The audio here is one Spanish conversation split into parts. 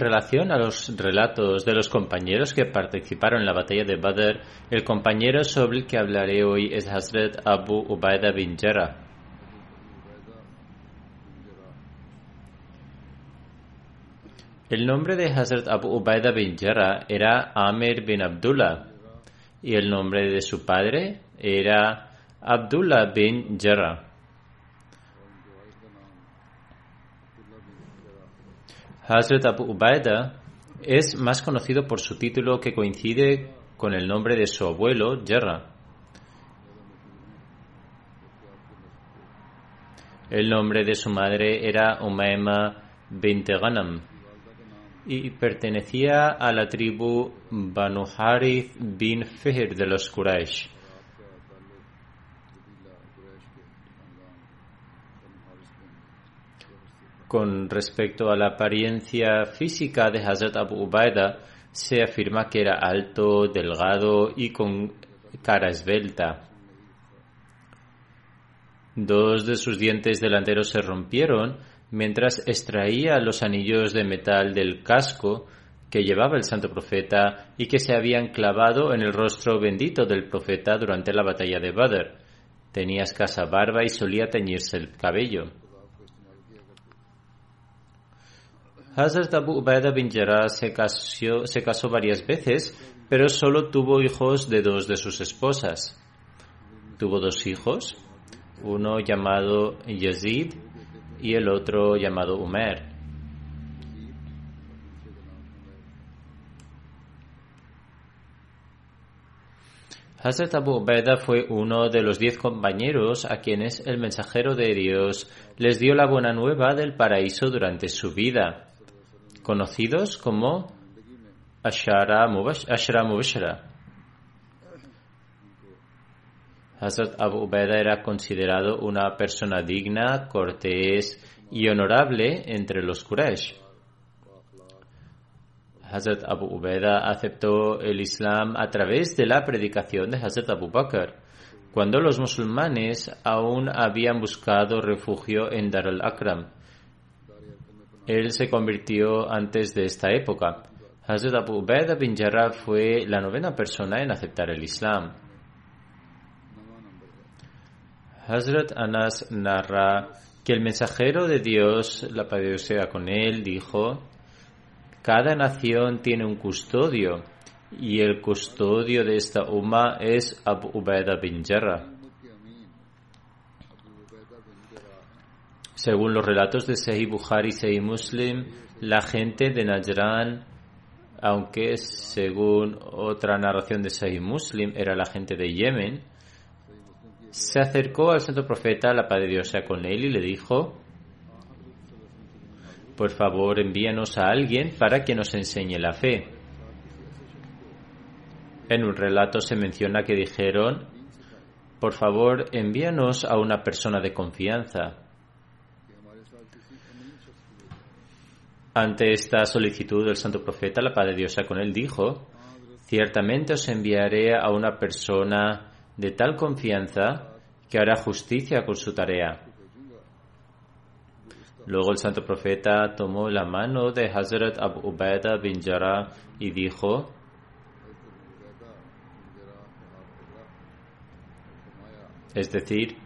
En relación a los relatos de los compañeros que participaron en la batalla de Badr, el compañero sobre el que hablaré hoy es Hazrat Abu Ubaida bin Jarrah. El nombre de Hazrat Abu Ubaida bin Jarrah era Amir bin Abdullah y el nombre de su padre era Abdullah bin Jarrah. Hazrat Abu Ubaida es más conocido por su título que coincide con el nombre de su abuelo, Jarrah. El nombre de su madre era Umayma bint Ghanam y pertenecía a la tribu Banu Harith bin Fihr de los Quraysh. Con respecto a la apariencia física de Hazrat Abu Ubaida, se afirma que era alto, delgado y con cara esbelta. Dos de sus dientes delanteros se rompieron mientras extraía los anillos de metal del casco que llevaba el santo profeta y que se habían clavado en el rostro bendito del profeta durante la batalla de Badr. Tenía escasa barba y solía teñirse el cabello. Hazrat Abu Ubaida bin Jarrah se casó, se casó varias veces, pero solo tuvo hijos de dos de sus esposas. Tuvo dos hijos, uno llamado Yazid y el otro llamado Umer. Hazrat Abu Ubaida fue uno de los diez compañeros a quienes el mensajero de Dios les dio la buena nueva del paraíso durante su vida, conocidos como Ashara Mubashara. Hazrat Abu Ubaida era considerado una persona digna, cortés y honorable entre los Quraysh. Hazrat Abu Ubaida aceptó el Islam a través de la predicación de Hazrat Abu Bakr, cuando los musulmanes aún habían buscado refugio en Dar al-Akram. Él se convirtió antes de esta época. Hazrat Abu Ubaida bin Jarrah fue la novena persona en aceptar el Islam. Hazrat Anas narra que el mensajero de Dios, la paz de Dios sea con él, dijo, cada nación tiene un custodio y el custodio de esta umma es Abu Ubaida bin Jarrah. Según los relatos de Sahih Bukhari y Sahih Muslim, la gente de Najran, aunque según otra narración de Sahih Muslim era la gente de Yemen, se acercó al santo profeta, la paz de Dios con él, y le dijo, por favor envíanos a alguien para que nos enseñe la fe. En un relato se menciona que dijeron, por favor envíanos a una persona de confianza. Ante esta solicitud del santo profeta, la paz de Dios sea con él, dijo, Ciertamente os enviaré a una persona de tal confianza que hará justicia con su tarea. Luego el santo profeta tomó la mano de Hazrat Abu Ubaidah bin Jarrah y dijo, es decir,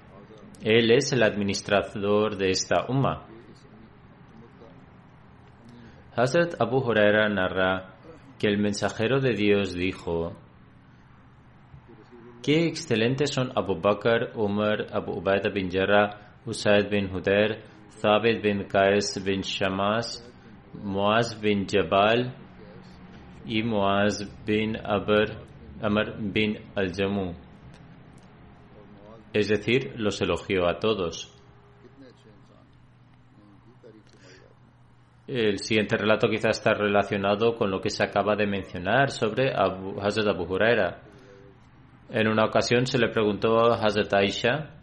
él es el administrador de esta umma. Hazrat Abu Huraira narra que el mensajero de Dios dijo, Qué excelentes son Abu Bakr, Umar, Abu Ubaidah bin Jarrah, Usaid bin Hudair, Thabit bin Qais bin Shamas, Muaz bin Jabal y Muaz bin Abr, Amr bin Al-Jamu. Es decir, los elogió a todos. El siguiente relato quizá está relacionado con lo que se acaba de mencionar sobre Abu, Hazrat Abu Huraira. En una ocasión se le preguntó a Hazrat Aisha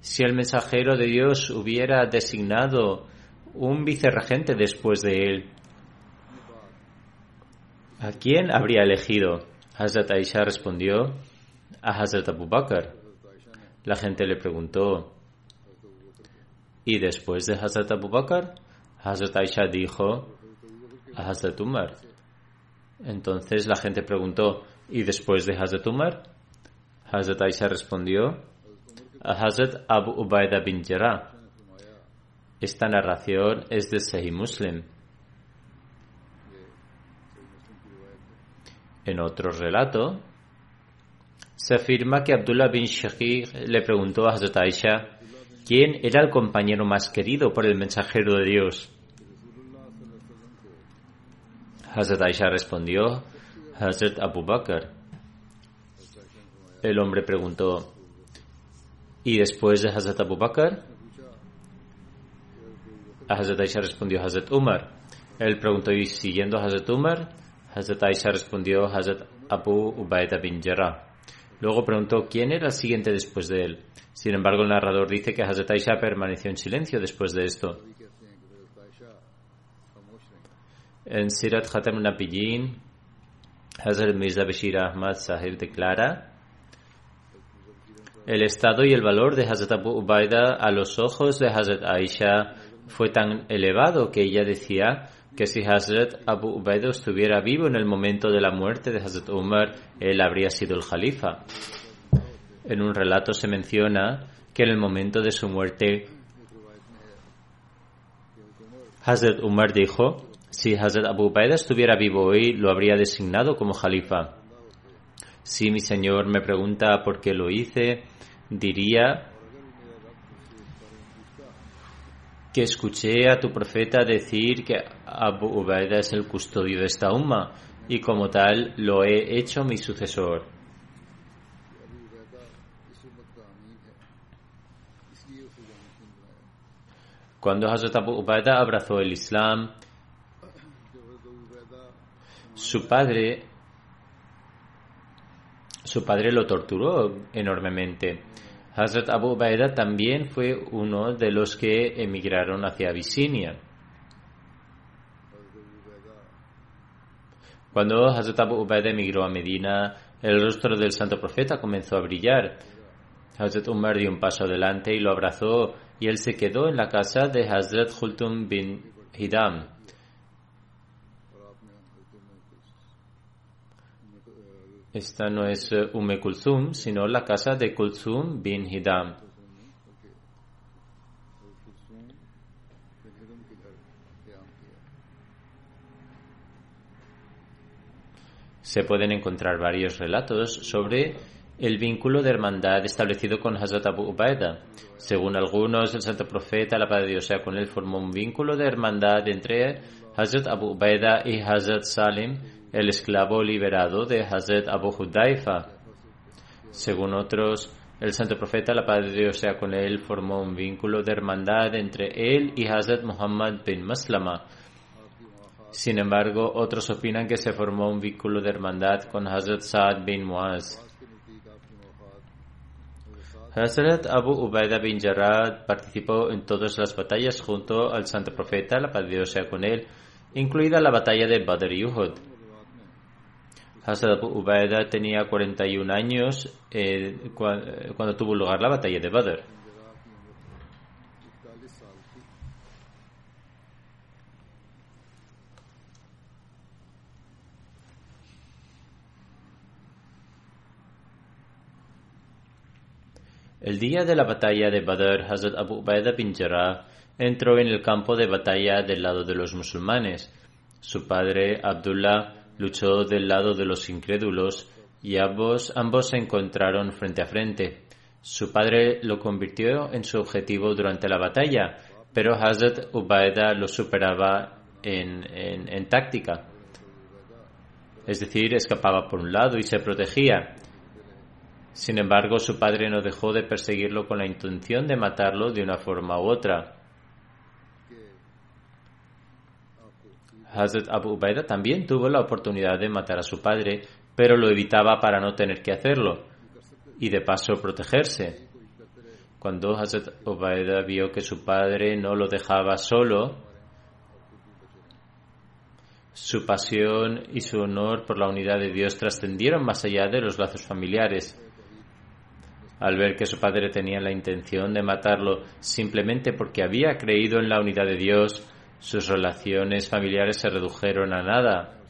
si el mensajero de Dios hubiera designado un vicerregente después de él. ¿A quién habría elegido? Hazrat Aisha respondió a Hazrat Abu Bakr. La gente le preguntó, ¿y después de Hazrat Abu Bakr? Hazrat Aisha dijo a Hazrat Umar. Entonces la gente preguntó, ¿y después de Hazrat Umar? Hazrat Aisha respondió a Hazrat Abu Ubaidah bin Jarrah. Esta narración es de Sahih Muslim. En otro relato, se afirma que Abdullah bin Shaqiq le preguntó a Hazrat Aisha quién era el compañero más querido por el mensajero de Dios. Hazrat Aisha respondió, Hazrat Abu Bakr. El hombre preguntó, ¿y después de Hazrat Abu Bakr? Hazrat Aisha respondió Hazrat Umar. Él preguntó, ¿y siguiendo Hazrat Umar? Hazrat Aisha respondió Hazrat Abu Ubaidah bin Jarrah. Luego preguntó quién era el siguiente después de él. Sin embargo, el narrador dice que Hazrat Aisha permaneció en silencio después de esto. En Sirat Khatam Nabiyin, Hazrat Mirza Bashir Ahmad Sahib declara el estado y el valor de Hazrat Abu Ubaidah a los ojos de Hazrat Aisha fue tan elevado que ella decía que si Hazrat Abu Ubaidah estuviera vivo en el momento de la muerte de Hazrat Umar, él habría sido el califa. En un relato se menciona que en el momento de su muerte, Hazrat Umar dijo, si Hazrat Abu Ubaidah estuviera vivo hoy, lo habría designado como califa. Si mi señor me pregunta por qué lo hice, diría que escuché a tu profeta decir que Abu Ubaidah es el custodio de esta umma y como tal lo he hecho mi sucesor. Cuando Hazrat Abu Ubaidah abrazó el Islam, su padre su padre lo torturó enormemente. Hazrat Abu Ubaidah también fue uno de los que emigraron hacia Abisinia. Cuando Hazrat Abu Ubaidah emigró a Medina, el rostro del santo profeta comenzó a brillar. Hazrat Umar dio un paso adelante y lo abrazó y él se quedó en la casa de Hazrat Khultum bin Hidam. Esta no es Ume Kulthum, sino la casa de Kulthum bin Hidam. Se pueden encontrar varios relatos sobre el vínculo de hermandad establecido con Hazrat Abu Ubaidah. Según algunos, el santo profeta, la paz de Dios sea con él, formó un vínculo de hermandad entre Hazrat Abu Ubaidah y Hazrat Salim, el esclavo liberado de Hazrat Abu Hudaifa. Según otros, el santo profeta, la paz de Dios sea con él, formó un vínculo de hermandad entre él y Hazrat Muhammad bin Maslama. Sin embargo, otros opinan que se formó un vínculo de hermandad con Hazrat Saad bin Muaz. Hazrat Abu Ubaidah bin Jarrah participó en todas las batallas junto al santo profeta, la paz de Dios sea con él, incluida la batalla de Badr y Uhud. Hazrat Abu Ubaida tenía 41 años eh, cua- cuando tuvo lugar la batalla de Badr. El día de la batalla de Badr, Hazrat Abu Ubaida bin Jarrah entró en el campo de batalla del lado de los musulmanes. Su padre, Abdullah, luchó del lado de los incrédulos y ambos, ambos se encontraron frente a frente. Su padre lo convirtió en su objetivo durante la batalla, pero Hazrat Ubaida lo superaba en- en táctica. Es decir, escapaba por un lado y se protegía. Sin embargo, su padre no dejó de perseguirlo con la intención de matarlo de una forma u otra. Hazrat Abu Ubaida también tuvo la oportunidad de matar a su padre, pero lo evitaba para no tener que hacerlo y de paso protegerse. Cuando Hazrat Ubaida vio que su padre no lo dejaba solo, su pasión y su honor por la unidad de Dios trascendieron más allá de los lazos familiares al ver que su padre tenía la intención de matarlo simplemente porque había creído en la unidad de Dios, sus relaciones familiares se redujeron a nada.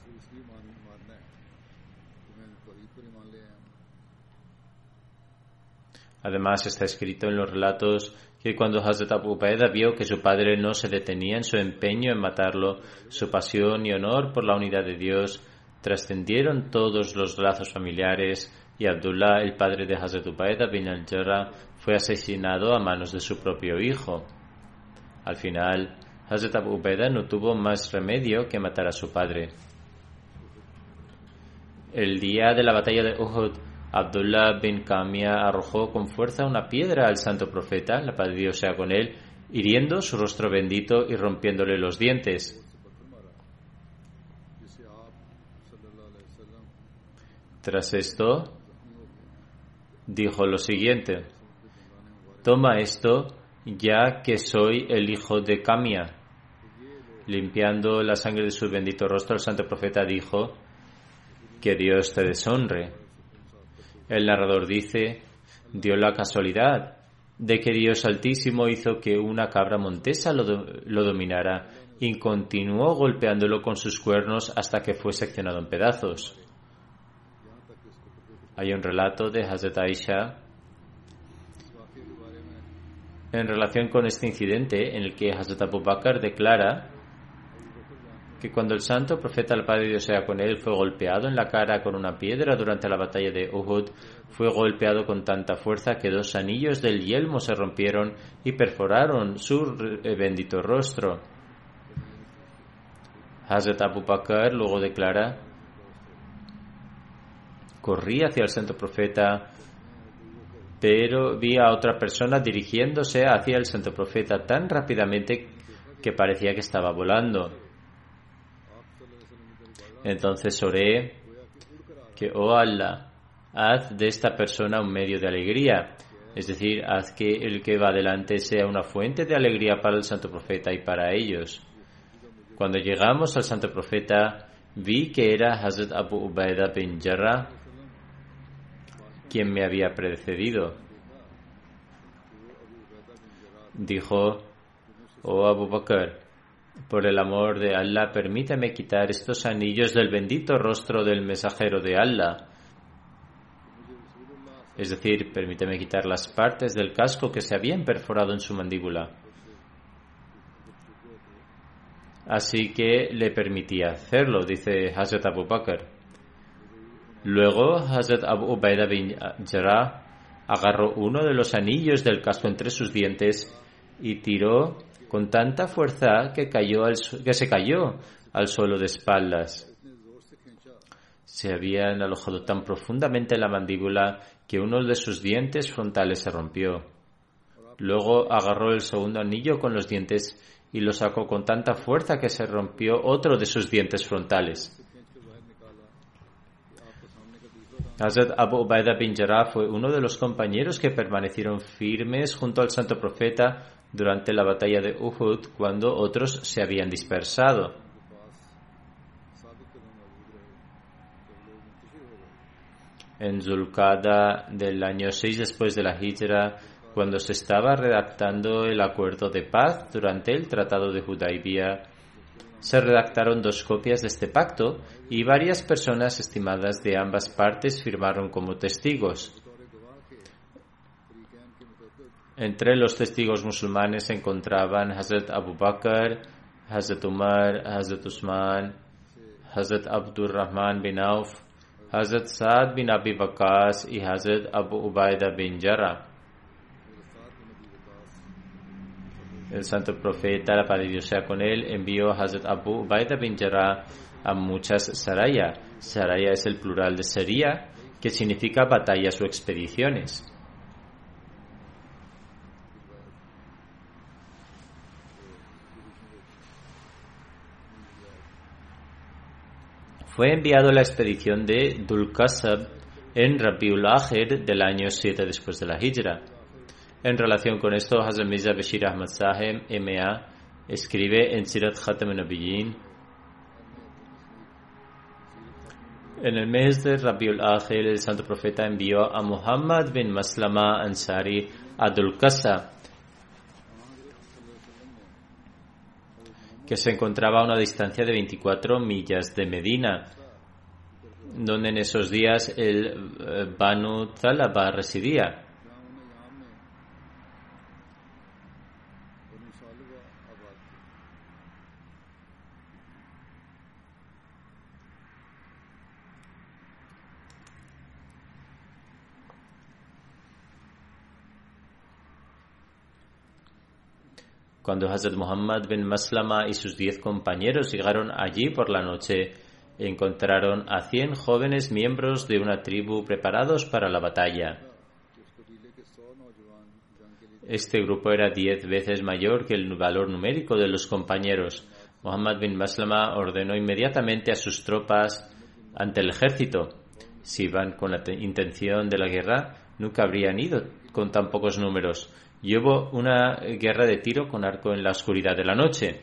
Además, está escrito en los relatos que cuando Hazrat Abu Ubaida vio que su padre no se detenía en su empeño en matarlo, su pasión y honor por la unidad de Dios trascendieron todos los lazos familiares y Abdullah, el padre de Hazrat Ubaida bin al fue asesinado a manos de su propio hijo. Al final, Hazrat Abu no tuvo más remedio que matar a su padre. El día de la batalla de Uhud, Abdullah bin Kamia arrojó con fuerza una piedra al santo profeta, la paz de Dios sea con él, hiriendo su rostro bendito y rompiéndole los dientes. Tras esto, dijo lo siguiente, toma esto ya que soy el hijo de Kamia. Limpiando la sangre de su bendito rostro, el santo profeta dijo, que Dios te deshonre. El narrador dice, dio la casualidad de que Dios Altísimo hizo que una cabra montesa lo, lo dominara y continuó golpeándolo con sus cuernos hasta que fue seccionado en pedazos. Hay un relato de Hazrat Aisha en relación con este incidente en el que Hazrat Abu Bakr declara que cuando el santo profeta el Padre Dios sea con él fue golpeado en la cara con una piedra durante la batalla de Uhud, fue golpeado con tanta fuerza que dos anillos del yelmo se rompieron y perforaron su eh, bendito rostro. Hazrat Abu Bakr luego declara corrí hacia el santo profeta pero vi a otra persona dirigiéndose hacia el santo profeta tan rápidamente que parecía que estaba volando. Entonces oré que, oh Allah, haz de esta persona un medio de alegría, es decir, haz que el que va adelante sea una fuente de alegría para el santo profeta y para ellos. Cuando llegamos al santo profeta, vi que era Hazrat Abu Ubaida bin Jarrah quien me había precedido. Dijo, oh Abu Bakr, por el amor de Allah, permítame quitar estos anillos del bendito rostro del mensajero de Allah. Es decir, permíteme quitar las partes del casco que se habían perforado en su mandíbula. Así que le permití hacerlo, dice Hazrat Abu Bakr. Luego Hazrat Abu Ubaida bin Jarrah agarró uno de los anillos del casco entre sus dientes y tiró con tanta fuerza que, cayó que se cayó al suelo de espaldas. Se habían alojado tan profundamente en la mandíbula que uno de sus dientes frontales se rompió. Luego agarró el segundo anillo con los dientes y lo sacó con tanta fuerza que se rompió otro de sus dientes frontales. Hazrat Abu Ubaida bin Jarrah fue uno de los compañeros que permanecieron firmes junto al santo profeta durante la batalla de Uhud cuando otros se habían dispersado. en Zulqada del año 6 después de la Hijra, cuando se estaba redactando el acuerdo de paz durante el Tratado de Hudaybiyah, se redactaron dos copias de este pacto y varias personas estimadas de ambas partes firmaron como testigos. Entre los testigos musulmanes se encontraban Hazrat Abu Bakr, Hazrat Umar, Hazrat Usman, Hazrat Abdul Rahman bin Auf, Hazrat Saad bin Abi Waqas y Hazrat Abu Ubaida bin Jarrah. El santo profeta, la paz Dios sea con él, envió a Hazrat Abu Ubaida bin Jarrah a muchas saraya. Saraya es el plural de sería, que significa batallas o expediciones. Fue enviado a la expedición de Dulqasab en Rabiul Akhir del año 7 después de la Hijra. En relación con esto, Hazrat Mirza Bashir Ahmad Sahem, M.A., escribe en Sirat Khatam Nabiyyin En el mes de Rabiul Akhir, el santo profeta envió a Muhammad bin Maslama Ansari a Dulqasa, que se encontraba a una distancia de 24 millas de Medina, donde en esos días el eh, Banu Talaba residía. Cuando Hazrat Muhammad bin Maslama y sus diez compañeros llegaron allí por la noche, encontraron a cien jóvenes miembros de una tribu preparados para la batalla. Este grupo era diez veces mayor que el valor numérico de los compañeros. Muhammad bin Maslama ordenó inmediatamente a sus tropas ante el ejército. Si iban con la intención de la guerra, nunca habrían ido con tan pocos números y hubo una guerra de tiro con arco en la oscuridad de la noche.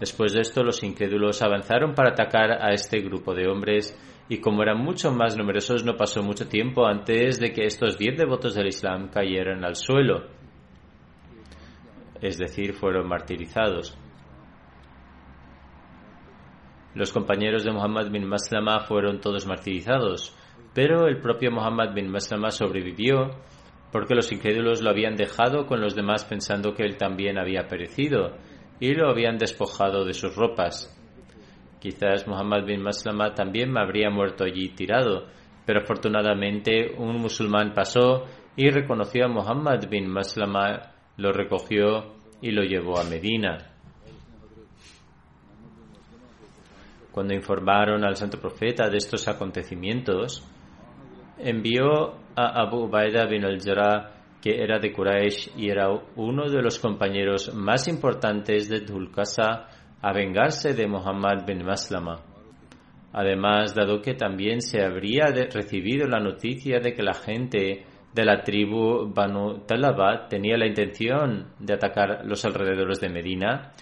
Después de esto, los incrédulos avanzaron para atacar a este grupo de hombres y como eran mucho más numerosos, no pasó mucho tiempo antes de que estos diez devotos del Islam cayeran al suelo, es decir, fueron martirizados. Los compañeros de Muhammad bin Maslama fueron todos martirizados, pero el propio Muhammad bin Maslama sobrevivió porque los incrédulos lo habían dejado con los demás pensando que él también había perecido y lo habían despojado de sus ropas. Quizás Muhammad bin Maslama también habría muerto allí tirado, pero afortunadamente un musulmán pasó y reconoció a Muhammad bin Maslama, lo recogió y lo llevó a Medina. Cuando informaron al santo profeta de estos acontecimientos, envió Abu Ubaida bin al-Jarrah, que era de Quraysh y era uno de los compañeros más importantes de Dulqasa, a vengarse de Muhammad bin Maslama. Además, dado que también se habría recibido la noticia de que la gente de la tribu Banu Talaba tenía la intención de atacar los alrededores de Medina,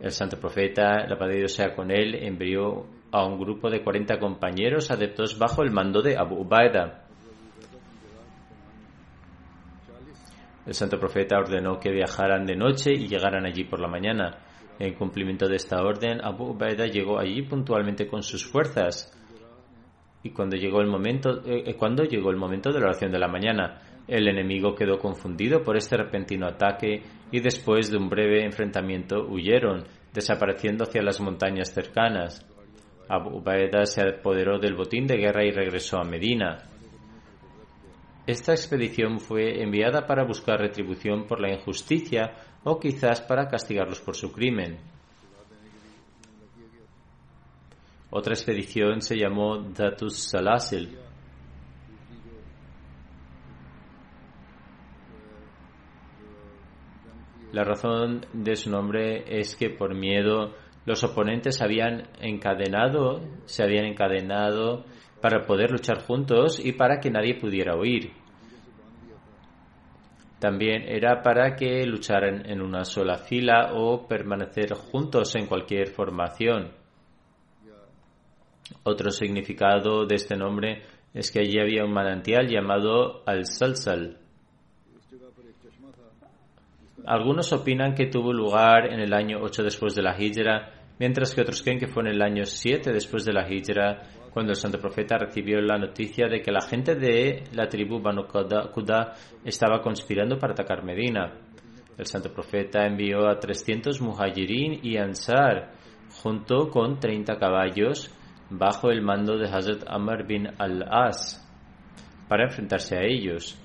el santo profeta, la paz de Dios sea con él, envió a un grupo de 40 compañeros adeptos bajo el mando de Abu Ubaida. El santo profeta ordenó que viajaran de noche y llegaran allí por la mañana. En cumplimiento de esta orden, Abu Ubaida llegó allí puntualmente con sus fuerzas. Y cuando llegó el momento, eh, cuando llegó el momento de la oración de la mañana, el enemigo quedó confundido por este repentino ataque y después de un breve enfrentamiento huyeron, desapareciendo hacia las montañas cercanas. Abu Ubaida se apoderó del botín de guerra y regresó a Medina. Esta expedición fue enviada para buscar retribución por la injusticia o quizás para castigarlos por su crimen. Otra expedición se llamó Datus Salasil. La razón de su nombre es que por miedo los oponentes habían encadenado, se habían encadenado para poder luchar juntos y para que nadie pudiera huir. También era para que lucharan en una sola fila o permanecer juntos en cualquier formación. Otro significado de este nombre es que allí había un manantial llamado Al-Salsal. Algunos opinan que tuvo lugar en el año 8 después de la Hijra, mientras que otros creen que fue en el año 7 después de la Hijra, cuando el santo profeta recibió la noticia de que la gente de la tribu Banu Quda estaba conspirando para atacar Medina. El santo profeta envió a 300 muhajirin y ansar, junto con 30 caballos, bajo el mando de Hazrat Amr bin al-As, para enfrentarse a ellos.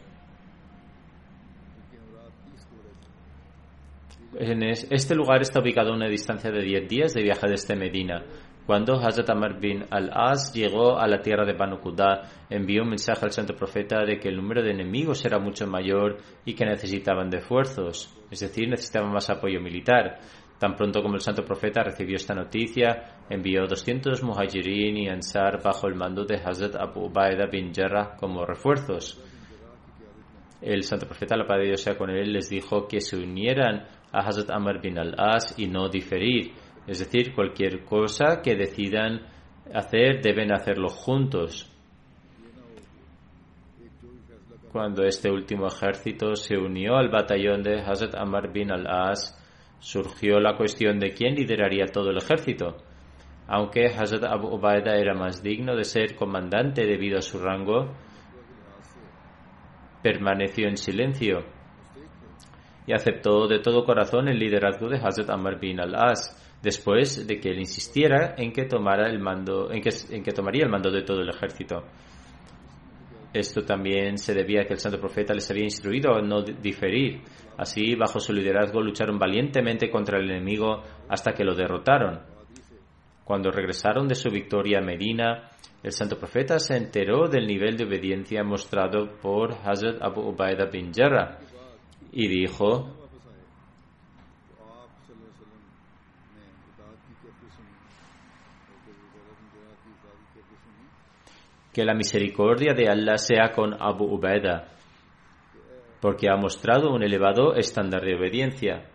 este lugar está ubicado a una distancia de 10 días de viaje desde Medina. Cuando Hazrat Amr bin al-As llegó a la tierra de Banu Quda, envió un mensaje al santo profeta de que el número de enemigos era mucho mayor y que necesitaban de esfuerzos, es decir, necesitaban más apoyo militar. Tan pronto como el santo profeta recibió esta noticia, envió 200 muhajirin y ansar bajo el mando de Hazrat Abu Ubaida bin Jarrah como refuerzos. El santo profeta, la paz de Dios con él, les dijo que se unieran a Hazrat Amr bin al-As y no diferir. Es decir, cualquier cosa que decidan hacer deben hacerlo juntos. Cuando este último ejército se unió al batallón de Hazrat Amr bin al-As, surgió la cuestión de quién lideraría todo el ejército. Aunque Hazrat Abu Ubaida era más digno de ser comandante debido a su rango, permaneció en silencio y aceptó de todo corazón el liderazgo de Hazrat Amr bin al-As después de que él insistiera en que tomara el mando en que, en que tomaría el mando de todo el ejército. Esto también se debía a que el santo profeta les había instruido a no diferir. Así, bajo su liderazgo, lucharon valientemente contra el enemigo hasta que lo derrotaron. Cuando regresaron de su victoria a Medina, el santo profeta se enteró del nivel de obediencia mostrado por Hazrat Abu Ubaidah bin Jarrah y dijo, que la misericordia de Allah sea con Abu Ubaidah, porque ha mostrado un elevado estándar de obediencia.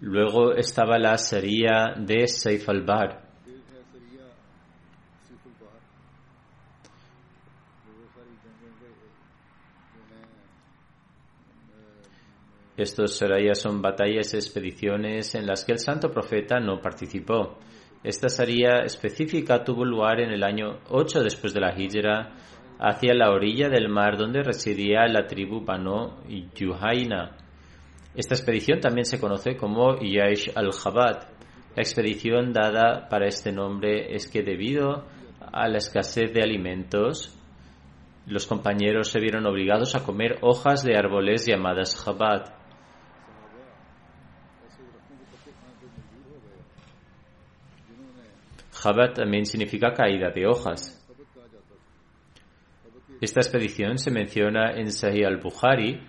Luego estaba la sería de Saif al-Bar. Estos serías son batallas y expediciones en las que el santo profeta no participó. Esta sería específica tuvo lugar en el año 8 después de la Hijra, hacia la orilla del mar donde residía la tribu Banu Yuhaina. Esta expedición también se conoce como Yaish al-Jabad. La expedición dada para este nombre es que debido a la escasez de alimentos, los compañeros se vieron obligados a comer hojas de árboles llamadas Jabad. Jabat también significa caída de hojas. Esta expedición se menciona en Sahih al-Bukhari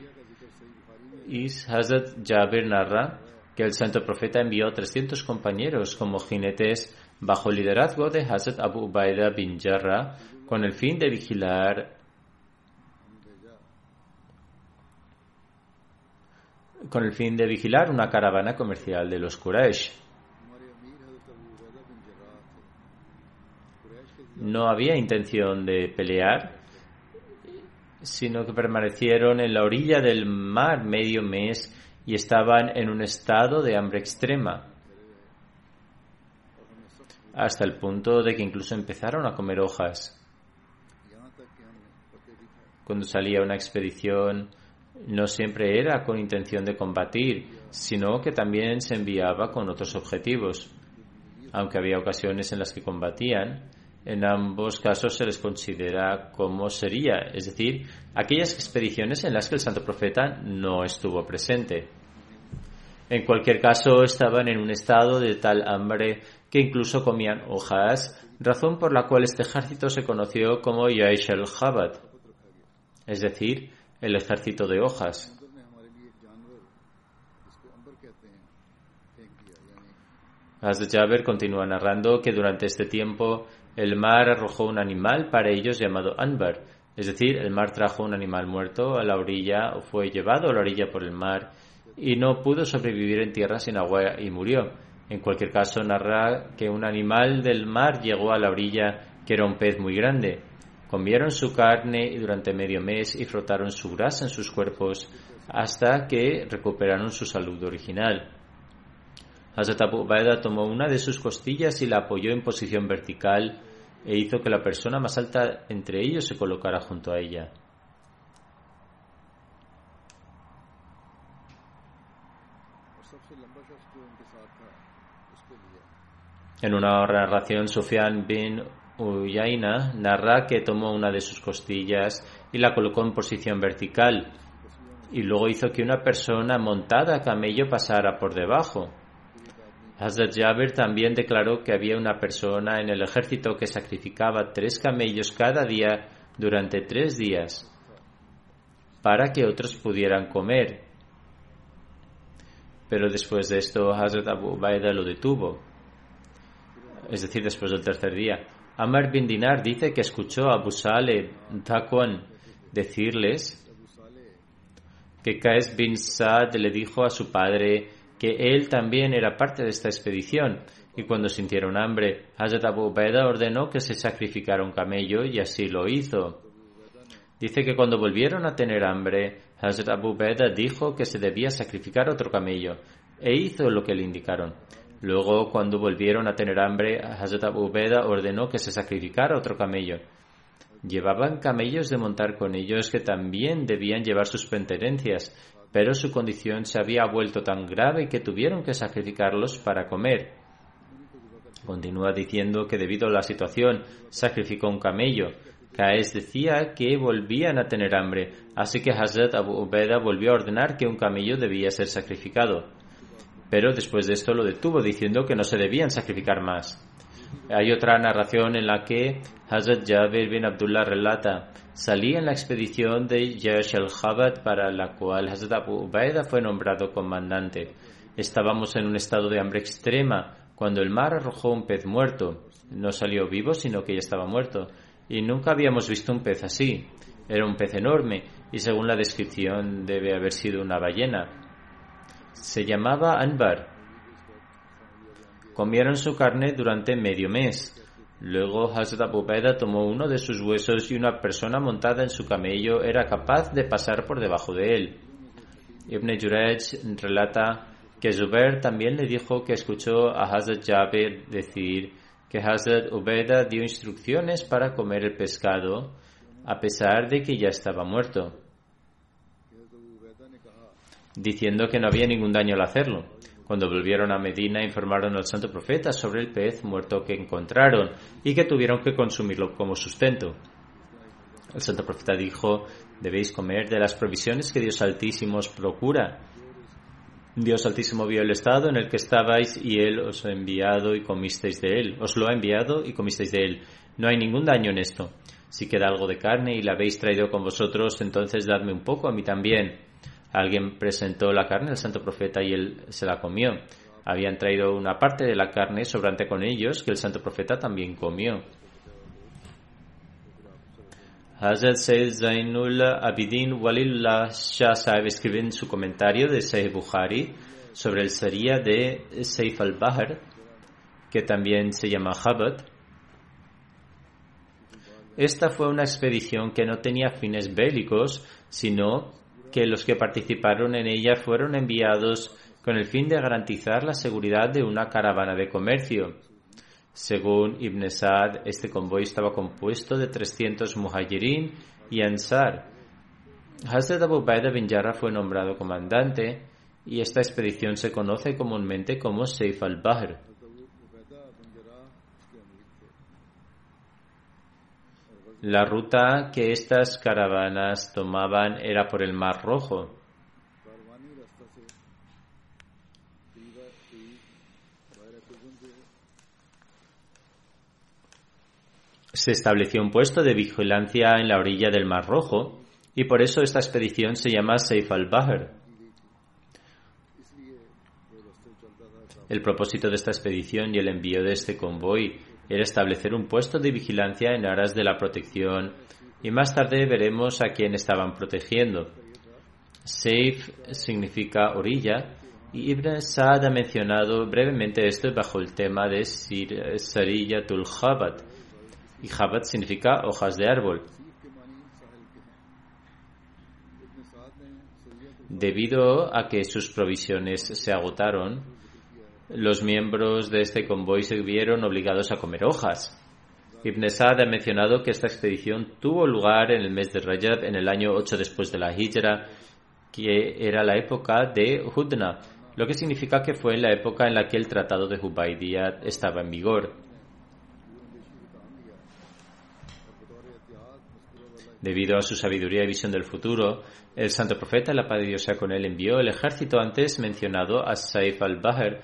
y Hazrat Jabir narra que el santo profeta envió 300 compañeros como jinetes bajo el liderazgo de Hazrat Abu Ubaidah bin Jarrah con el fin de vigilar con el fin de vigilar una caravana comercial de los Quraysh. No había intención de pelear, sino que permanecieron en la orilla del mar medio mes y estaban en un estado de hambre extrema, hasta el punto de que incluso empezaron a comer hojas. Cuando salía una expedición, no siempre era con intención de combatir, sino que también se enviaba con otros objetivos. Aunque había ocasiones en las que combatían, en ambos casos se les considera como sería, es decir, aquellas expediciones en las que el santo profeta no estuvo presente. En cualquier caso, estaban en un estado de tal hambre que incluso comían hojas, razón por la cual este ejército se conoció como Yaish al-Jabad, es decir, el ejército de hojas. Hazrat Jaber continúa narrando que durante este tiempo el mar arrojó un animal para ellos llamado Anbar, es decir, el mar trajo un animal muerto a la orilla o fue llevado a la orilla por el mar y no pudo sobrevivir en tierra sin agua y murió. En cualquier caso, narra que un animal del mar llegó a la orilla que era un pez muy grande. Comieron su carne durante medio mes y frotaron su grasa en sus cuerpos hasta que recuperaron su salud original. Hazrat Abu Baida tomó una de sus costillas y la apoyó en posición vertical e hizo que la persona más alta entre ellos se colocara junto a ella. En una narración, Sufyan bin Uyaina narra que tomó una de sus costillas y la colocó en posición vertical y luego hizo que una persona montada a camello pasara por debajo. Hazrat Jabir también declaró que había una persona en el ejército que sacrificaba tres camellos cada día durante tres días para que otros pudieran comer. Pero después de esto, Hazrat Abu Baida lo detuvo, es decir, después del tercer día. Amar bin Dinar dice que escuchó a Abu Saleh decirles que Qais bin Saad le dijo a su padre que él también era parte de esta expedición y cuando sintieron hambre, Hazrat Abu Baida ordenó que se sacrificara un camello y así lo hizo. Dice que cuando volvieron a tener hambre, Hazrat Abu Baida dijo que se debía sacrificar otro camello e hizo lo que le indicaron. Luego, cuando volvieron a tener hambre, Hazrat Abu Beda ordenó que se sacrificara otro camello. Llevaban camellos de montar con ellos que también debían llevar sus pertenencias, pero su condición se había vuelto tan grave que tuvieron que sacrificarlos para comer. Continúa diciendo que debido a la situación sacrificó un camello. Caes decía que volvían a tener hambre, así que Hazrat Abu Ubeda volvió a ordenar que un camello debía ser sacrificado pero después de esto lo detuvo diciendo que no se debían sacrificar más. Hay otra narración en la que Hazrat Jabir bin Abdullah relata, salí en la expedición de Yash al-Jabad para la cual Hazrat Abu Ubaida fue nombrado comandante. Estábamos en un estado de hambre extrema cuando el mar arrojó un pez muerto. No salió vivo, sino que ya estaba muerto. Y nunca habíamos visto un pez así. Era un pez enorme y según la descripción debe haber sido una ballena se llamaba Anbar. Comieron su carne durante medio mes. Luego Hazrat Abu tomó uno de sus huesos y una persona montada en su camello era capaz de pasar por debajo de él. Ibn Jurej relata que Zubair también le dijo que escuchó a Hazrat Jabir decir que Hazrat Ubeda dio instrucciones para comer el pescado a pesar de que ya estaba muerto diciendo que no había ningún daño al hacerlo. Cuando volvieron a Medina informaron al santo profeta sobre el pez muerto que encontraron y que tuvieron que consumirlo como sustento. El santo profeta dijo, debéis comer de las provisiones que Dios Altísimo os procura. Dios Altísimo vio el estado en el que estabais y Él os ha enviado y comisteis de Él. Os lo ha enviado y comisteis de Él. No hay ningún daño en esto. Si queda algo de carne y la habéis traído con vosotros, entonces dadme un poco a mí también Alguien presentó la carne al santo profeta y él se la comió. Habían traído una parte de la carne sobrante con ellos que el santo profeta también comió. Hazrat Sayyid Zainul Abidin Walillah Shah Sahib escribe en su comentario de Sahih Bukhari sobre el Sharia de Saif al-Bahr, que también se llama Chabad. Esta fue una expedición que no tenía fines bélicos, sino que los que participaron en ella fueron enviados con el fin de garantizar la seguridad de una caravana de comercio. Según Ibn Sa'd, este convoy estaba compuesto de 300 muhajirin y ansar. Hazrat Abu Baida bin Jarrah fue nombrado comandante y esta expedición se conoce comúnmente como Seif al-Bahr. La ruta que estas caravanas tomaban era por el Mar Rojo. Se estableció un puesto de vigilancia en la orilla del Mar Rojo y por eso esta expedición se llama Seif al-Bahr. El propósito de esta expedición y el envío de este convoy era establecer un puesto de vigilancia en aras de la protección y más tarde veremos a quién estaban protegiendo. Safe significa orilla Y Ibn Sa'd ha mencionado brevemente esto bajo el tema de Sariyatul Jabat. Y Jabat significa hojas de árbol. Debido a que sus provisiones se agotaron, los miembros de este convoy se vieron obligados a comer hojas. Ibn Sa'd ha mencionado que esta expedición tuvo lugar en el mes de Rajab en el año 8 después de la Hijra, que era la época de Hudna, lo que significa que fue en la época en la que el Tratado de Hubaydiyah estaba en vigor. Debido a su sabiduría y visión del futuro, el santo profeta, la paz de Dios con él, envió el ejército antes mencionado a Saif al-Bahr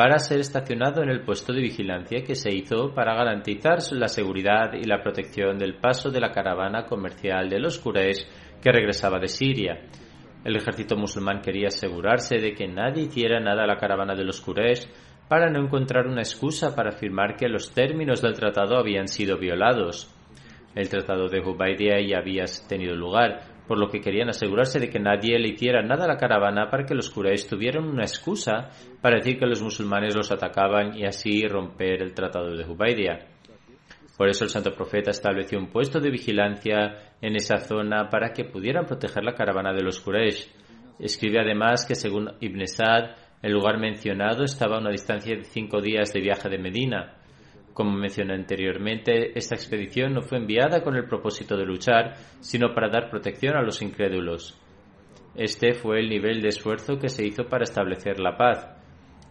para ser estacionado en el puesto de vigilancia que se hizo para garantizar la seguridad y la protección del paso de la caravana comercial de los Quraysh que regresaba de Siria. El ejército musulmán quería asegurarse de que nadie hiciera nada a la caravana de los Quraysh para no encontrar una excusa para afirmar que los términos del tratado habían sido violados. El tratado de Hubaydia ya había tenido lugar, por lo que querían asegurarse de que nadie le hiciera nada a la caravana para que los Quraysh tuvieran una excusa para decir que los musulmanes los atacaban y así romper el tratado de Hubaydia. Por eso el santo profeta estableció un puesto de vigilancia en esa zona para que pudieran proteger la caravana de los Quraysh. Escribe además que según Ibn Sa'd, el lugar mencionado estaba a una distancia de cinco días de viaje de Medina. Como mencioné anteriormente, esta expedición no fue enviada con el propósito de luchar, sino para dar protección a los incrédulos. Este fue el nivel de esfuerzo que se hizo para establecer la paz.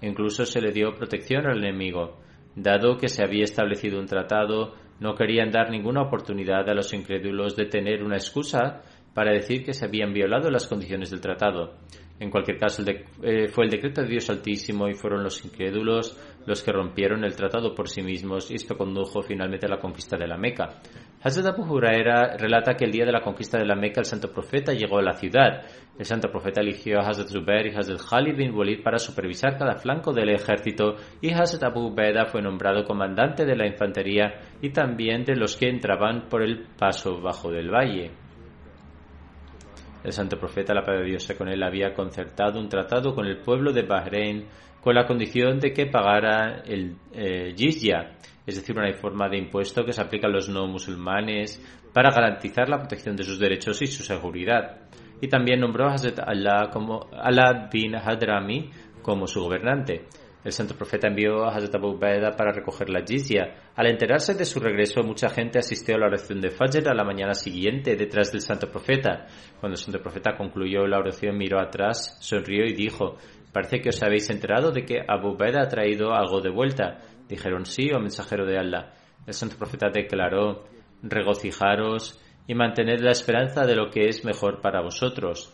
Incluso se le dio protección al enemigo. Dado que se había establecido un tratado, no querían dar ninguna oportunidad a los incrédulos de tener una excusa para decir que se habían violado las condiciones del tratado. En cualquier caso, eh, fue el decreto de Dios Altísimo y fueron los incrédulos los que rompieron el tratado por sí mismos y esto condujo finalmente a la conquista de la Meca. Hazrat Abu Huraira relata que el día de la conquista de la Meca el santo profeta llegó a la ciudad. El santo profeta eligió a Hazrat Zubair y Hazrat Khalid bin Walid para supervisar cada flanco del ejército y Hazrat Abu Beda fue nombrado comandante de la infantería y también de los que entraban por el paso bajo del valle. El santo profeta, la paz de Dios con él, había concertado un tratado con el pueblo de Bahrein con la condición de que pagara el eh, jizya, es decir, una forma de impuesto que se aplica a los no musulmanes para garantizar la protección de sus derechos y su seguridad. Y también nombró a Hazrat Allah, como, Allah bin Hadrami como su gobernante. El santo profeta envió a Hazrat Abu Baeda para recoger la jizya. Al enterarse de su regreso, mucha gente asistió a la oración de Fajr a la mañana siguiente detrás del santo profeta. Cuando el santo profeta concluyó la oración, miró atrás, sonrió y dijo, Parece que os habéis enterado de que Abu Baeda ha traído algo de vuelta. Dijeron sí, oh mensajero de Allah. El santo profeta declaró, regocijaros y mantened la esperanza de lo que es mejor para vosotros.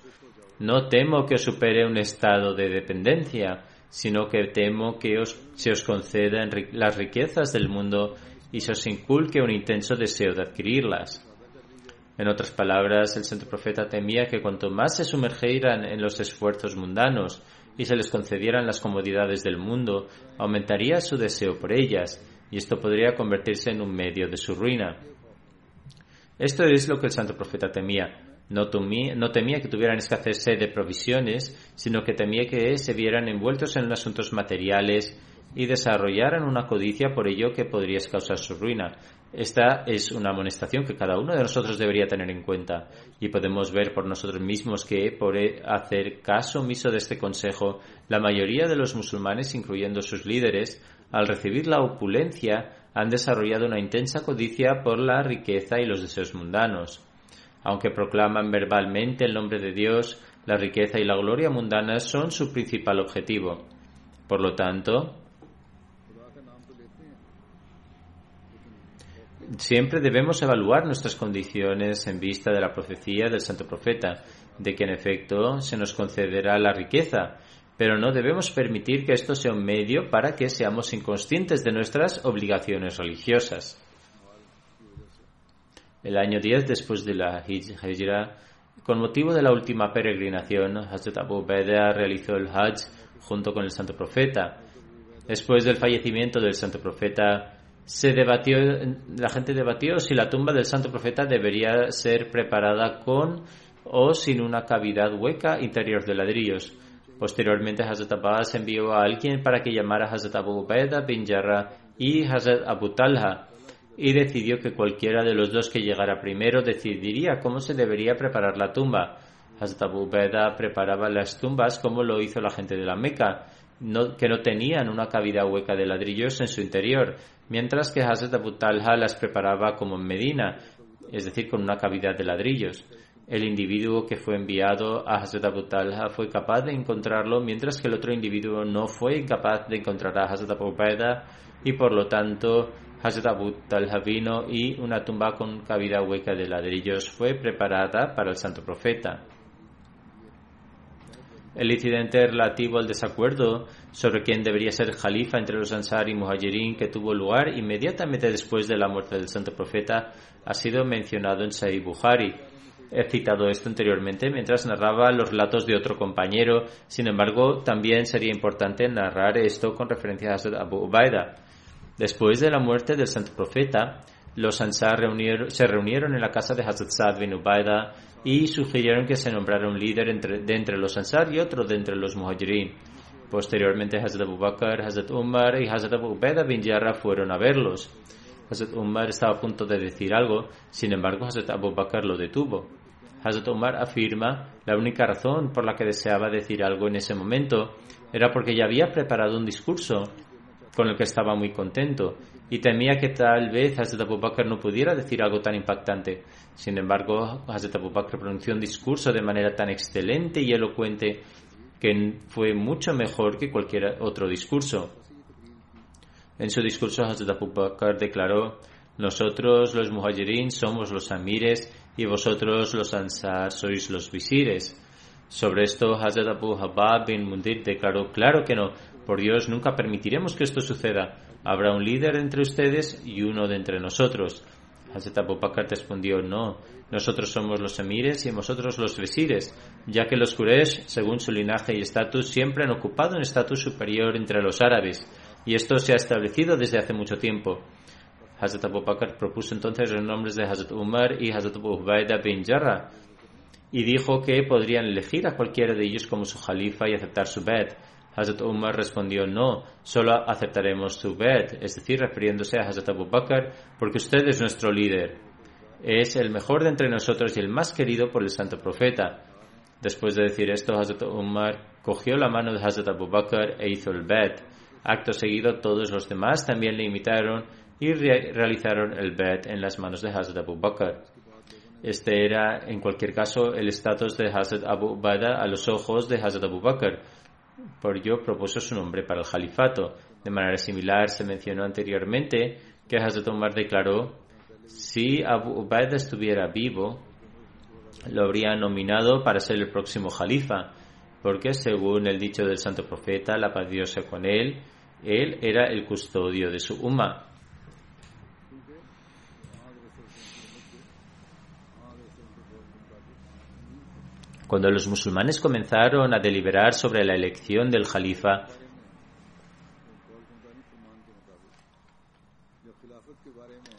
No temo que os supere un estado de dependencia, sino que temo que se os concedan las riquezas del mundo y se os inculque un intenso deseo de adquirirlas. En otras palabras, el santo profeta temía que cuanto más se sumergieran en los esfuerzos mundanos y se les concedieran las comodidades del mundo, aumentaría su deseo por ellas, y esto podría convertirse en un medio de su ruina. Esto es lo que el santo profeta temía, no, temía que tuvieran escasez de provisiones, sino que temía que se vieran envueltos en asuntos materiales y desarrollaran una codicia por ello que podría causar su ruina. Esta es una amonestación que cada uno de nosotros debería tener en cuenta y podemos ver por nosotros mismos que por hacer caso omiso de este consejo, la mayoría de los musulmanes, incluyendo sus líderes, al recibir la opulencia, han desarrollado una intensa codicia por la riqueza y los deseos mundanos. Aunque proclaman verbalmente el nombre de Dios, la riqueza y la gloria mundana son su principal objetivo. Por lo tanto, siempre debemos evaluar nuestras condiciones en vista de la profecía del santo profeta, de que en efecto se nos concederá la riqueza, pero no debemos permitir que esto sea un medio para que seamos inconscientes de nuestras obligaciones religiosas. El año 10 después de la Hijra, con motivo de la última peregrinación, Hazrat Abu Beda realizó el Hajj junto con el Santo Profeta. Después del fallecimiento del Santo Profeta, se debatió, la gente debatió si la tumba del Santo Profeta debería ser preparada con o sin una cavidad hueca interior de ladrillos. Posteriormente, Hazrat Abbas envió a alguien para que llamara a Hazrat Abu Ubaidah bin Jarrah y Hazrat Abu Talha y decidió que cualquiera de los dos que llegara primero decidiría cómo se debería preparar la tumba. Hazrat Abu Ubaidah preparaba las tumbas como lo hizo la gente de la Meca, que no tenían una cavidad hueca de ladrillos en su interior, mientras que Hazrat Abu Talha las preparaba como en Medina, es decir, con una cavidad de ladrillos. El individuo que fue enviado a Hazrat Abu Talha fue capaz de encontrarlo, mientras que el otro individuo no fue capaz de encontrar a Hazrat Abu y por lo tanto Hazrat Abu Talha vino y una tumba con cavidad hueca de ladrillos fue preparada para el santo profeta. El incidente relativo al desacuerdo sobre quién debería ser jalifa entre los Ansar y Muhajirin que tuvo lugar inmediatamente después de la muerte del santo profeta ha sido mencionado en Sahih Bukhari. He citado esto anteriormente mientras narraba los relatos de otro compañero, sin embargo, también sería importante narrar esto con referencia a Abu Ubaidah. Después de la muerte del santo profeta, los Ansar se reunieron en la casa de Hazrat Sa'd bin Ubaidah y sugirieron que se nombrara un líder entre, de entre los Ansar y otro de entre los Muhajirin. Posteriormente, Hazrat Abu Bakr, Hazrat Umar y Hazrat Abu Ubaidah bin Jarrah fueron a verlos. Hazrat Umar estaba a punto de decir algo, sin embargo Hazrat Abu Bakr lo detuvo. Hazrat Umar afirma la única razón por la que deseaba decir algo en ese momento era porque ya había preparado un discurso con el que estaba muy contento y temía que tal vez Hazrat Abu Bakr no pudiera decir algo tan impactante. Sin embargo, Hazrat Abu Bakr pronunció un discurso de manera tan excelente y elocuente que fue mucho mejor que cualquier otro discurso. En su discurso, Hazrat Abu Bakr declaró, nosotros los muhajirin somos los amires y vosotros los ansar sois los visires. Sobre esto, Hazrat Abu Habab bin Mundir declaró, claro que no, por Dios nunca permitiremos que esto suceda. Habrá un líder entre ustedes y uno de entre nosotros. Hazrat Abu Bakr respondió, no, nosotros somos los emires y vosotros los visires, ya que los Quraysh, según su linaje y estatus, siempre han ocupado un estatus superior entre los árabes y esto se ha establecido desde hace mucho tiempo. Hazrat Abu Bakr propuso entonces los nombres de Hazrat Umar y Hazrat Abu bin Jarrah y dijo que podrían elegir a cualquiera de ellos como su jalifa y aceptar su bet. Hazrat Umar respondió no, solo aceptaremos su bet, es decir, refiriéndose a Hazrat Abu Bakr, porque usted es nuestro líder. Es el mejor de entre nosotros y el más querido por el santo profeta. Después de decir esto, Hazrat Umar cogió la mano de Hazrat Abu Bakr e hizo el bet. Acto seguido, todos los demás también le imitaron y realizaron el bet en las manos de Hazrat Abu Bakr. Este era, en cualquier caso, el estatus de Hazrat Abu Bada a los ojos de Hazrat Abu Bakr. Por ello propuso su nombre para el califato. De manera similar, se mencionó anteriormente que Hazrat Umar declaró: si Abu Ubaidah estuviera vivo, lo habría nominado para ser el próximo califa, porque según el dicho del santo profeta, la paz con él, él era el custodio de su umma. Cuando los musulmanes comenzaron a deliberar sobre la elección del califa,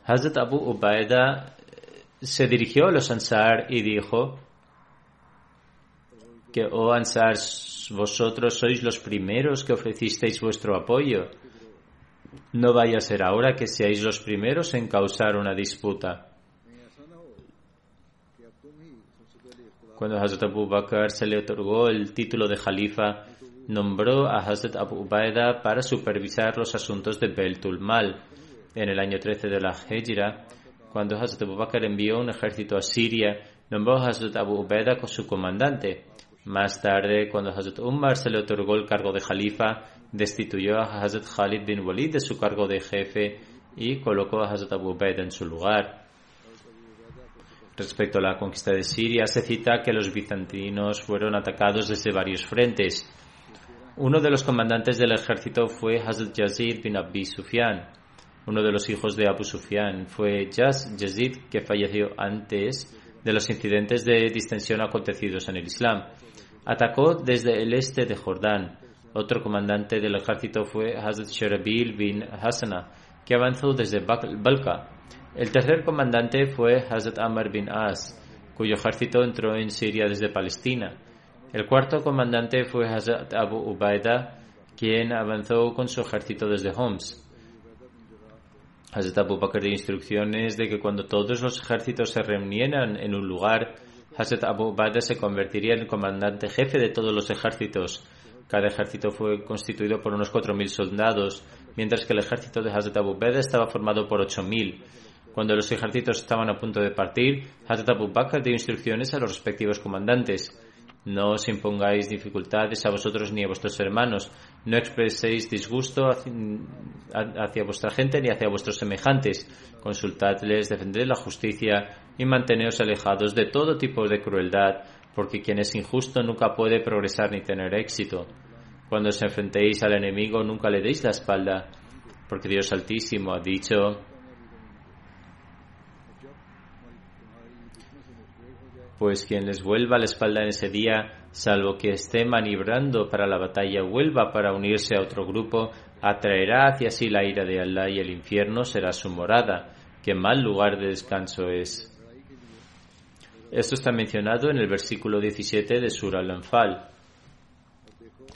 Hazrat Abu Ubaidah se dirigió a los Ansar y dijo que, oh Ansar, vosotros sois los primeros que ofrecisteis vuestro apoyo. No vaya a ser ahora que seáis los primeros en causar una disputa. Cuando Hazrat Abu Bakr se le otorgó el título de Jalifa, nombró a Hazrat Abu Ubaidah para supervisar los asuntos de Beltul Mal. En el año 13 de la Hijra, cuando Hazrat Abu Bakr envió un ejército a Siria, nombró a Hazrat Abu Ubaidah como su comandante. Más tarde, cuando Hazrat Umar se le otorgó el cargo de Jalifa, destituyó a Hazrat Khalid bin Walid de su cargo de jefe y colocó a Hazrat Abu Ubaidah en su lugar. Respecto a la conquista de Siria, se cita que los bizantinos fueron atacados desde varios frentes. Uno de los comandantes del ejército fue Hazrat Yazid bin Abi Sufyan. Uno de los hijos de Abu Sufyan fue Yazid, que falleció antes de los incidentes de distensión acontecidos en el Islam. Atacó desde el este de Jordán. Otro comandante del ejército fue Hazrat Sharabil bin Hassana, que avanzó desde Balka. El tercer comandante fue Hazrat Amr bin As, cuyo ejército entró en Siria desde Palestina. El cuarto comandante fue Hazrat Abu Ubaida, quien avanzó con su ejército desde Homs. Hazrat Abu Bakr dio instrucciones de que cuando todos los ejércitos se reunieran en un lugar, Hazrat Abu Ubaida se convertiría en comandante jefe de todos los ejércitos. Cada ejército fue constituido por unos 4.000 soldados, mientras que el ejército de Hazrat Abu estaba formado por 8.000. Cuando los ejércitos estaban a punto de partir, Hazrat Abu Bakr dio instrucciones a los respectivos comandantes. No os impongáis dificultades a vosotros ni a vuestros hermanos. No expreséis disgusto hacia vuestra gente ni hacia vuestros semejantes. Consultadles, defended la justicia y manteneos alejados de todo tipo de crueldad, porque quien es injusto nunca puede progresar ni tener éxito. Cuando os enfrentéis al enemigo, nunca le deis la espalda, porque Dios Altísimo ha dicho, pues quien les vuelva la espalda en ese día, salvo que esté maniobrando para la batalla, vuelva para unirse a otro grupo, atraerá hacia sí la ira de Allah y el infierno será su morada. Qué mal lugar de descanso es. Esto está mencionado en el versículo 17 de Surah Al-Anfal.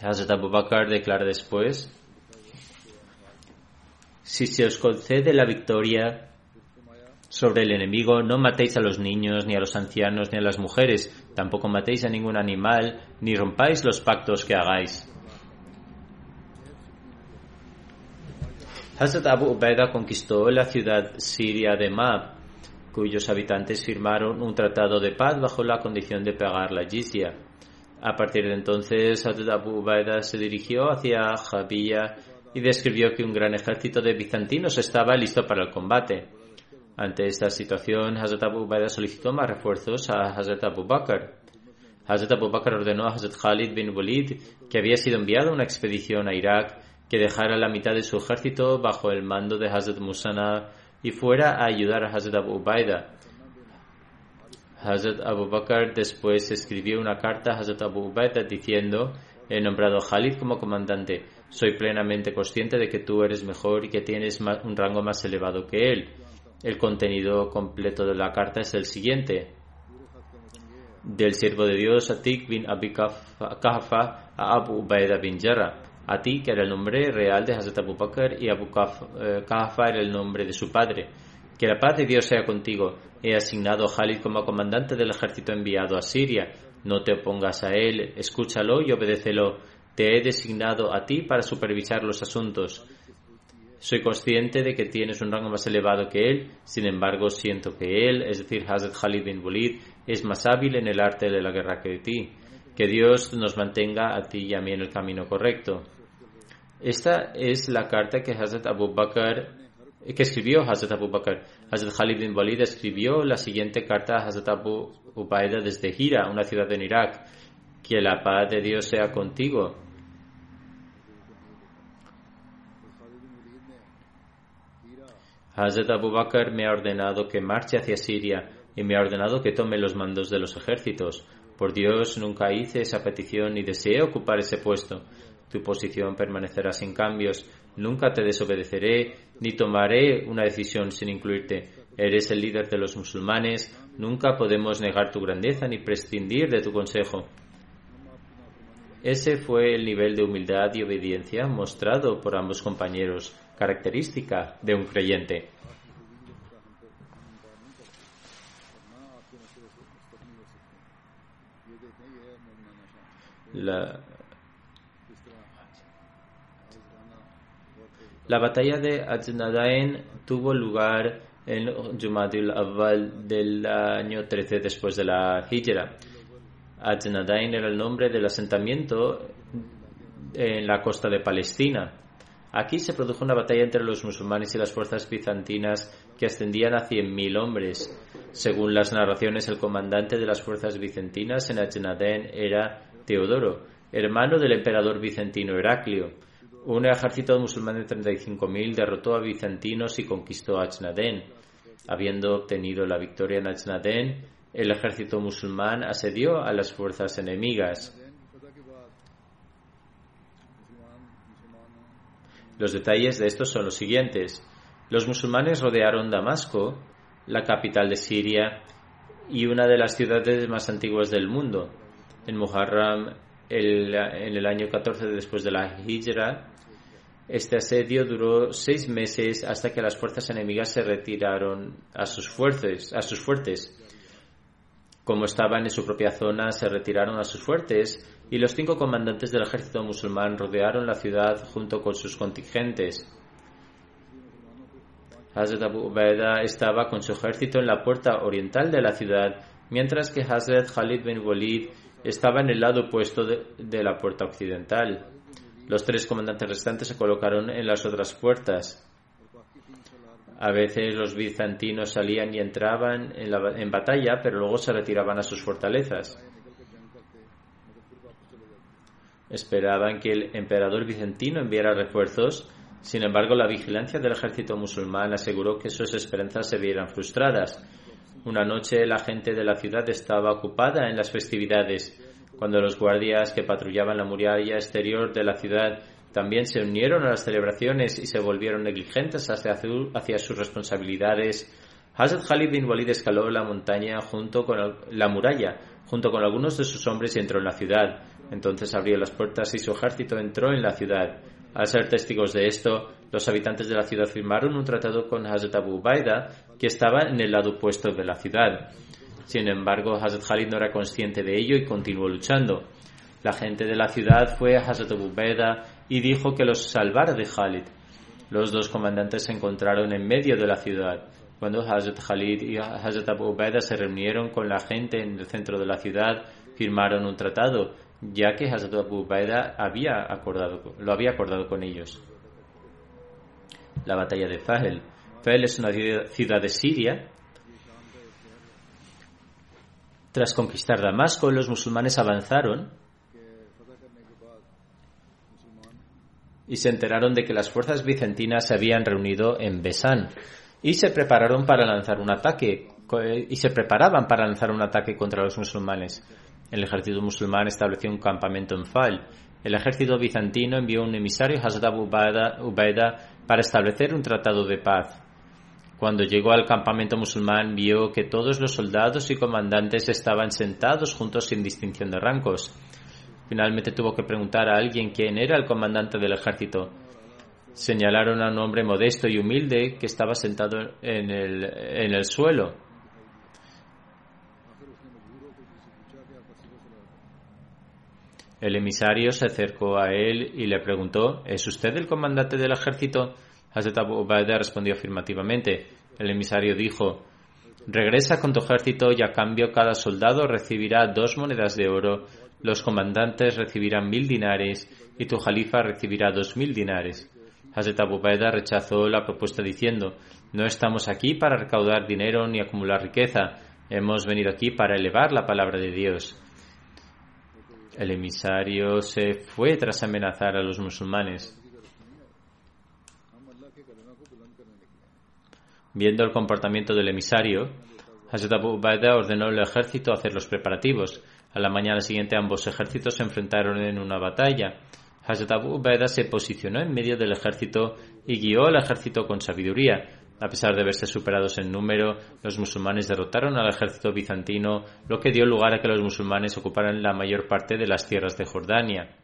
Hazrat Abu Bakr declara después, si se os concede la victoria, sobre el enemigo, no matéis a los niños, ni a los ancianos, ni a las mujeres, tampoco matéis a ningún animal, ni rompáis los pactos que hagáis. Hazrat Abu Ubaida conquistó la ciudad siria de Mab, cuyos habitantes firmaron un tratado de paz bajo la condición de pagar la jizya. A partir de entonces, Hazrat Abu Ubaida se dirigió hacia Jabiya y describió que un gran ejército de bizantinos estaba listo para el combate. Ante esta situación, Hazrat Abu Baida solicitó más refuerzos a Hazrat Abu Bakr. Hazrat Abu Bakr ordenó a Hazrat Khalid bin Walid, que había sido enviado una expedición a Irak, que dejara la mitad de su ejército bajo el mando de Hazrat Musana y fuera a ayudar a Hazrat Abu Baida. Hazrat Abu Bakr después escribió una carta a Hazrat Abu Baida diciendo, he nombrado a como comandante. Soy plenamente consciente de que tú eres mejor y que tienes un rango más elevado que él. El contenido completo de la carta es el siguiente. Del siervo de Dios Atik bin Abi Kahfa a Abu Ubaida bin Jarrah. Atik era el nombre real de Hazrat Abu Bakr y Abu eh, Kahfa era el nombre de su padre. Que la paz de Dios sea contigo. He asignado a Khalid como comandante del ejército enviado a Siria. No te opongas a él, escúchalo y obedécelo. Te he designado a ti para supervisar los asuntos. Soy consciente de que tienes un rango más elevado que él, sin embargo siento que él, es decir, Hazrat Khalid bin Walid, es más hábil en el arte de la guerra que ti. Que Dios nos mantenga a ti y a mí en el camino correcto. Esta es la carta que Hazrat Abu Bakr, que escribió Hazrat Abu Bakr. Hazrat Khalid bin Walid escribió la siguiente carta a Hazrat Abu Ubaida desde Hira, una ciudad en Irak. Que la paz de Dios sea contigo. Hazrat Abu Bakr me ha ordenado que marche hacia Siria y me ha ordenado que tome los mandos de los ejércitos. Por Dios, nunca hice esa petición ni deseé ocupar ese puesto. Tu posición permanecerá sin cambios. Nunca te desobedeceré ni tomaré una decisión sin incluirte. Eres el líder de los musulmanes. Nunca podemos negar tu grandeza ni prescindir de tu consejo. Ese fue el nivel de humildad y obediencia mostrado por ambos compañeros característica de un creyente. La, la batalla de Ajnadain tuvo lugar en Jumadil Awal del año 13 después de la Hijra. Ajnadain era el nombre del asentamiento en la costa de Palestina. Aquí se produjo una batalla entre los musulmanes y las fuerzas bizantinas que ascendían a 100.000 hombres. Según las narraciones, el comandante de las fuerzas bizantinas en Ajnadén era Teodoro, hermano del emperador bizantino Heraclio. Un ejército musulmán de 35.000 derrotó a bizantinos y conquistó Ajnadén. Habiendo obtenido la victoria en Ajnadén, el ejército musulmán asedió a las fuerzas enemigas. Los detalles de esto son los siguientes. Los musulmanes rodearon Damasco, la capital de Siria y una de las ciudades más antiguas del mundo. En Muharram, el- en el año 14 después de la Hijra, este asedio duró seis meses hasta que las fuerzas enemigas se retiraron a sus fuertes, a sus fuertes. Como estaban en su propia zona, se retiraron a sus fuertes y los cinco comandantes del ejército musulmán rodearon la ciudad junto con sus contingentes. Hazrat Abu Ubaida estaba con su ejército en la puerta oriental de la ciudad, mientras que Hazrat Khalid bin Walid estaba en el lado opuesto de, de la puerta occidental. Los tres comandantes restantes se colocaron en las otras puertas. A veces los bizantinos salían y entraban en, la- en batalla, pero luego se retiraban a sus fortalezas. Esperaban que el emperador bizantino enviara refuerzos, sin embargo la vigilancia del ejército musulmán aseguró que sus esperanzas se vieran frustradas. Una noche la gente de la ciudad estaba ocupada en las festividades, cuando los guardias que patrullaban la muralla exterior de la ciudad también se unieron a las celebraciones y se volvieron negligentes hacia, su- hacia sus responsabilidades. Hazrat Khalid bin Walid escaló la montaña junto con la muralla, junto con algunos de sus hombres y entró en la ciudad. Entonces abrió las puertas y su ejército entró en la ciudad. Al ser testigos de esto, los habitantes de la ciudad firmaron un tratado con Hazrat Abu Ubaida, que estaba en el lado opuesto de la ciudad. Sin embargo, Hazrat Khalid no era consciente de ello y continuó luchando. La gente de la ciudad fue a Hazrat Abu Ubaida y dijo que los salvara de Khalid. Los dos comandantes se encontraron en medio de la ciudad. Cuando Hazrat Khalid y Hazrat Abu Ubaida se reunieron con la gente en el centro de la ciudad, firmaron un tratado, ya que Hazrat Abu Ubaida había acordado, lo había acordado con ellos. La batalla de Fahel. Fahel es una ciudad de Siria. Tras conquistar Damasco, los musulmanes avanzaron y se enteraron de que las fuerzas bizantinas se habían reunido en Besán y se prepararon para lanzar un ataque y se preparaban para lanzar un ataque contra los musulmanes. El ejército musulmán estableció un campamento en Fal. El ejército bizantino envió un emisario Hazrat Ubaida para establecer un tratado de paz. Cuando llegó al campamento musulmán vio que todos los soldados y comandantes estaban sentados juntos sin distinción de rangos. Finalmente tuvo que preguntar a alguien quién era el comandante del ejército. Señalaron a un hombre modesto y humilde que estaba sentado en el, en el suelo. El emisario se acercó a él y le preguntó, ¿es usted el comandante del ejército? Hazrat Abu Ubaida respondió afirmativamente. El emisario dijo, regresa con tu ejército y a cambio cada soldado recibirá dos monedas de oro, los comandantes recibirán mil dinares y tu jalifa recibirá dos mil dinares. Hazrat Abu Ubaida rechazó la propuesta diciendo, no estamos aquí para recaudar dinero ni acumular riqueza, hemos venido aquí para elevar la palabra de Dios. El emisario se fue tras amenazar a los musulmanes. Viendo el comportamiento del emisario, Hazrat Abu Ubaida ordenó al ejército hacer los preparativos. A la mañana siguiente ambos ejércitos se enfrentaron en una batalla. Hazrat Abu Ubaida se posicionó en medio del ejército y guió al ejército con sabiduría. A pesar de verse superados en número, los musulmanes derrotaron al ejército bizantino, lo que dio lugar a que los musulmanes ocuparan la mayor parte de las tierras de Jordania.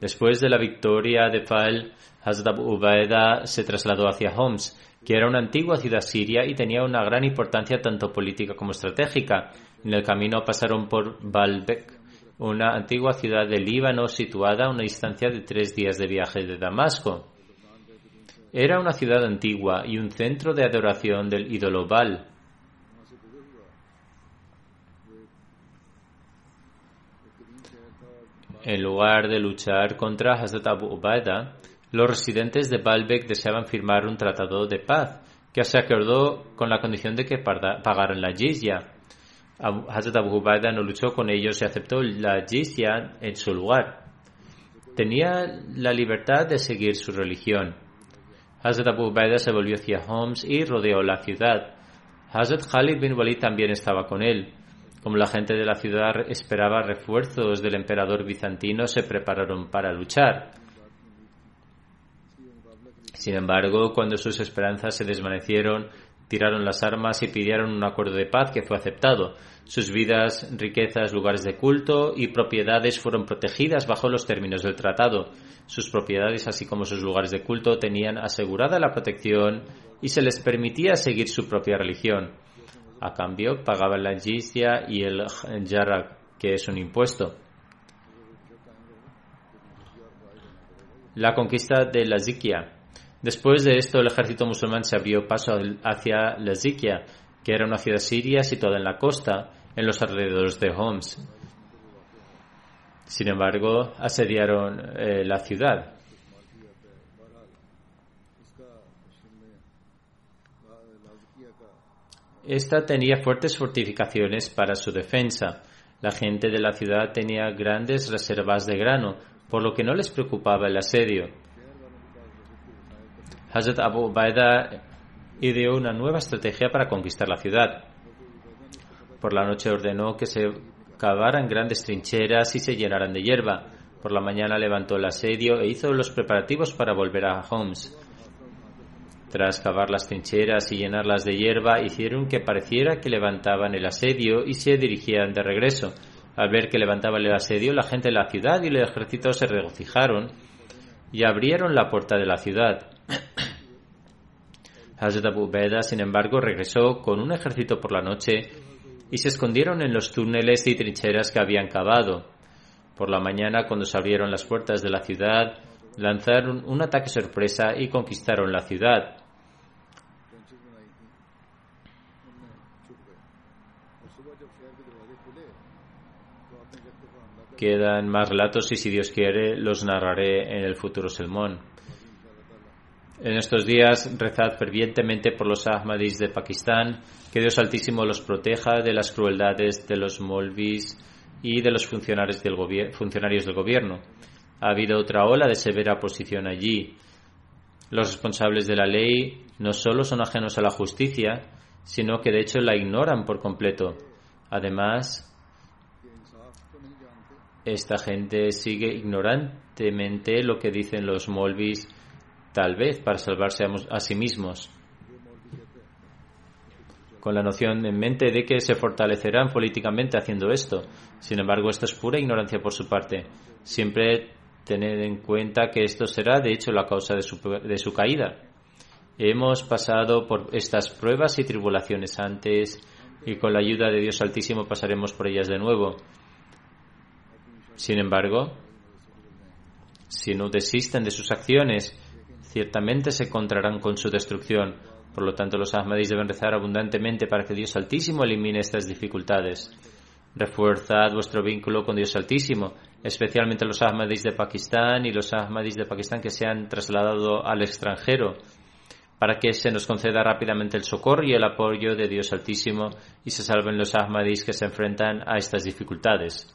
Después de la victoria de Fal, Hazrat Abu Ubaida se trasladó hacia Homs, que era una antigua ciudad siria y tenía una gran importancia tanto política como estratégica. En el camino pasaron por Baalbek, una antigua ciudad de Líbano situada a una distancia de tres días de viaje de Damasco. Era una ciudad antigua y un centro de adoración del ídolo Baal. En lugar de luchar contra Hazrat Abu Ubaida, los residentes de Baalbek deseaban firmar un tratado de paz que se acordó con la condición de que pagaran la jizya. Hazrat Abu Ubaida no luchó con ellos y aceptó la jizya en su lugar. Tenía la libertad de seguir su religión. Hazrat Abu Ubaida se volvió hacia Homs y rodeó la ciudad. Hazrat Khalid bin Walid también estaba con él. Como la gente de la ciudad esperaba refuerzos del emperador bizantino, se prepararon para luchar. Sin embargo, cuando sus esperanzas se desvanecieron, tiraron las armas y pidieron un acuerdo de paz que fue aceptado. Sus vidas, riquezas, lugares de culto y propiedades fueron protegidas bajo los términos del tratado. Sus propiedades, así como sus lugares de culto, tenían asegurada la protección y se les permitía seguir su propia religión. A cambio, pagaban la jizya y el jarak, que es un impuesto. La conquista de la Zikia. Después de esto, el ejército musulmán se abrió paso hacia la Zikia, que era una ciudad siria situada en la costa, en los alrededores de Homs. Sin embargo, asediaron eh, la ciudad. Esta tenía fuertes fortificaciones para su defensa. La gente de la ciudad tenía grandes reservas de grano, por lo que no les preocupaba el asedio. Hazrat Abu Ubaida ideó una nueva estrategia para conquistar la ciudad. Por la noche ordenó que se cavaran grandes trincheras y se llenaran de hierba. Por la mañana levantó el asedio e hizo los preparativos para volver a Homs. Tras cavar las trincheras y llenarlas de hierba, hicieron que pareciera que levantaban el asedio y se dirigían de regreso. Al ver que levantaban el asedio, la gente de la ciudad y el ejército se regocijaron y abrieron la puerta de la ciudad. Hazrat Abu Beda, sin embargo, regresó con un ejército por la noche y se escondieron en los túneles y trincheras que habían cavado. Por la mañana, cuando se abrieron las puertas de la ciudad, lanzaron un ataque sorpresa y conquistaron la ciudad. Quedan más relatos y si Dios quiere los narraré en el futuro sermón. En estos días rezad fervientemente por los Ahmadis de Pakistán, que Dios Altísimo los proteja de las crueldades de los Molvis y de los funcionarios del, funcionarios del gobierno. Ha habido otra ola de severa posición allí. Los responsables de la ley no solo son ajenos a la justicia, sino que de hecho la ignoran por completo. Además, esta gente sigue ignorantemente lo que dicen los Molvis tal vez para salvarse a, sí mismos, con la noción en mente de que se fortalecerán políticamente haciendo esto. Sin embargo, esto es pura ignorancia por su parte. Siempre tener en cuenta que esto será, de hecho, la causa de su, de su caída. Hemos pasado por estas pruebas y tribulaciones antes y con la ayuda de Dios Altísimo pasaremos por ellas de nuevo. Sin embargo, si no desisten de sus acciones ciertamente se encontrarán con su destrucción. Por lo tanto, los Ahmadis deben rezar abundantemente para que Dios Altísimo elimine estas dificultades. Refuerzad vuestro vínculo con Dios Altísimo, especialmente los Ahmadis de Pakistán y los Ahmadis de Pakistán que se han trasladado al extranjero, para que se nos conceda rápidamente el socorro y el apoyo de Dios Altísimo y se salven los Ahmadis que se enfrentan a estas dificultades.